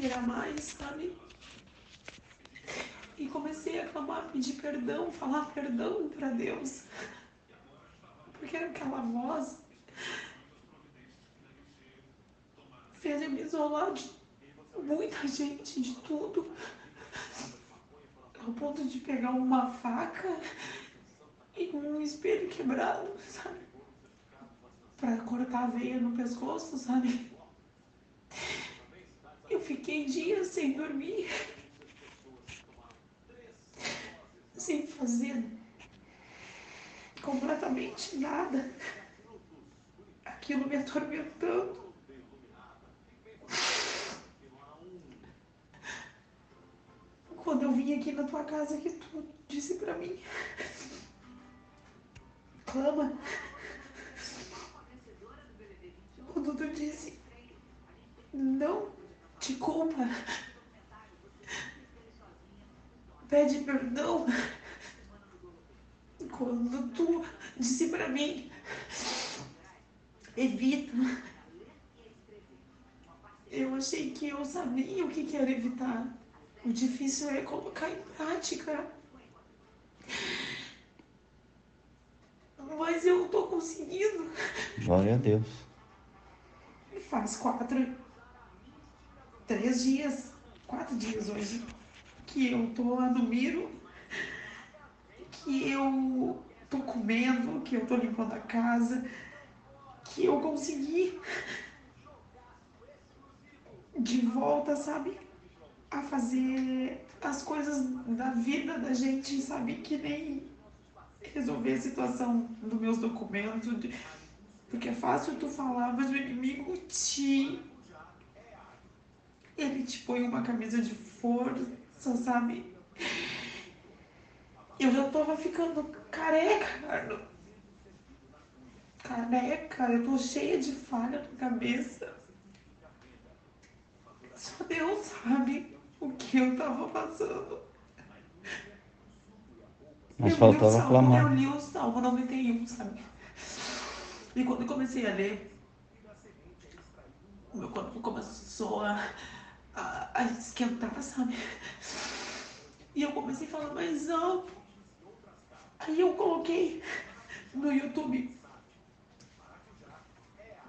respirar mais, sabe? E comecei a clamar, pedir perdão, falar perdão para Deus. Porque era aquela voz fez eu me isolar de muita gente, de tudo. Ao ponto de pegar uma faca e um espelho quebrado, sabe? Pra cortar a veia no pescoço, sabe? Fiquei dias sem dormir, sem fazer completamente nada. Aquilo me atormentando. Quando eu vim aqui na tua casa que tu disse pra mim, clama. Quando tu disse, te culpa. Pede perdão. Quando tu disse pra mim, evita. Eu achei que eu sabia o que era evitar. O difícil é colocar em prática. Mas eu tô conseguindo. Glória a Deus. Faz quatro, três dias, quatro dias hoje, que eu tô lá no Miro, que eu tô comendo, que eu tô limpando a casa, que eu consegui de volta, sabe? A fazer as coisas da vida da gente, sabe? Que nem resolver a situação dos meus documentos. Porque é fácil tu falar, mas o inimigo te. Ele te põe uma camisa de força, sabe? Eu já tava ficando careca, cara. Careca, eu tô cheia de falha na cabeça. Só Deus sabe o que eu tava passando. Mas Eu faltava Salmo- clamar. Eu li o Salmo 91, sabe? E quando eu comecei a ler, o meu corpo começou a, a, a esquentar, sabe? E eu comecei a falar mais alto. Aí eu coloquei no YouTube.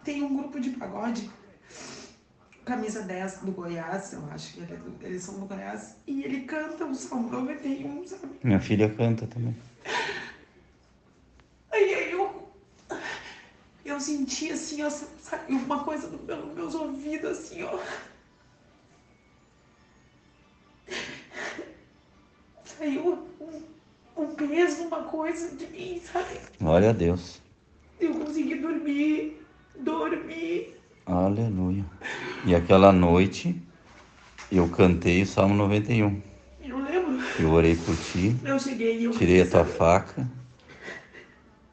Tem um grupo de pagode, camisa 10 do Goiás, eu acho que ele é do- eles são do Goiás, e ele canta o Salmo 91, sabe? Minha filha canta também. Aí, eu, eu senti assim, ó, uma coisa nos meus ouvidos, assim, ó. Peso, uma coisa de mim, sabe? Glória a Deus. Eu consegui dormir, dormir. Aleluia. E aquela noite eu cantei o Salmo 91. Eu lembro, Eu orei por ti, eu cheguei eu tirei a tua sabe? faca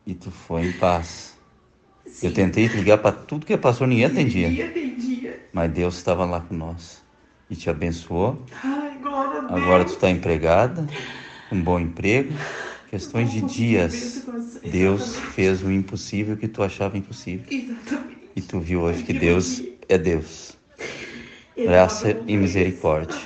e tu foi em paz. Sim, Eu tentei te ligar para tudo que passou, ninguém atendia. Ninguém atendia. Mas Deus estava lá com nós e te abençoou. Ai, glória a Deus. Agora tu está empregada, um bom emprego. Questões de dias, Deus fez o impossível que tu achava impossível. E tu viu hoje que Deus é Deus. Graça e misericórdia.